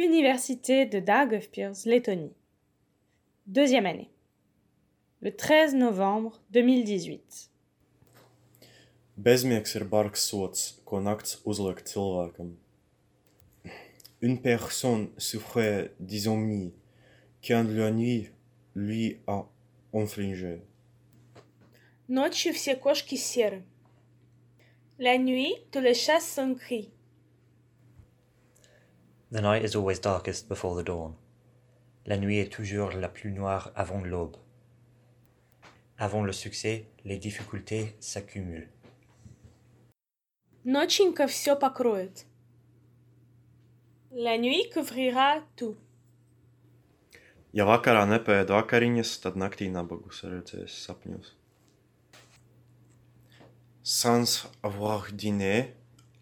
l'université de Daugavpils, Lettonie. Deuxième année. Le 13 novembre 2018. Bezmiegs ir bargs sots, ko nakts uzliek cilvēkam. Une personne souffrait d'insomnie quand la nuit lui a infligé. Ночью все кошки серы. La nuit, tous les chats sont gris. The night is always darkest before the dawn. La nuit est toujours la plus noire avant l'aube. Avant le succès, les difficultés s'accumulent. Ноченька все покроет. La nuit couvrira tout. Ja vakarā nepēda vakariņas, tad naktī nabagus redzēs sapņos. Sans avoir dîné,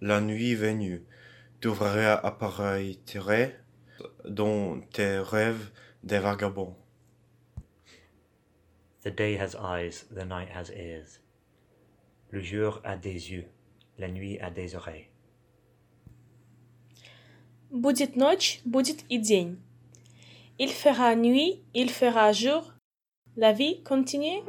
la nuit venue, t'ouvriras apparaître dans tes rêves des vagabonds. The day has eyes, the night has ears. Le jour a des yeux, la nuit a des oreilles. Будет ночь, будет и день. Il fera nuit, il fera jour. La vie continue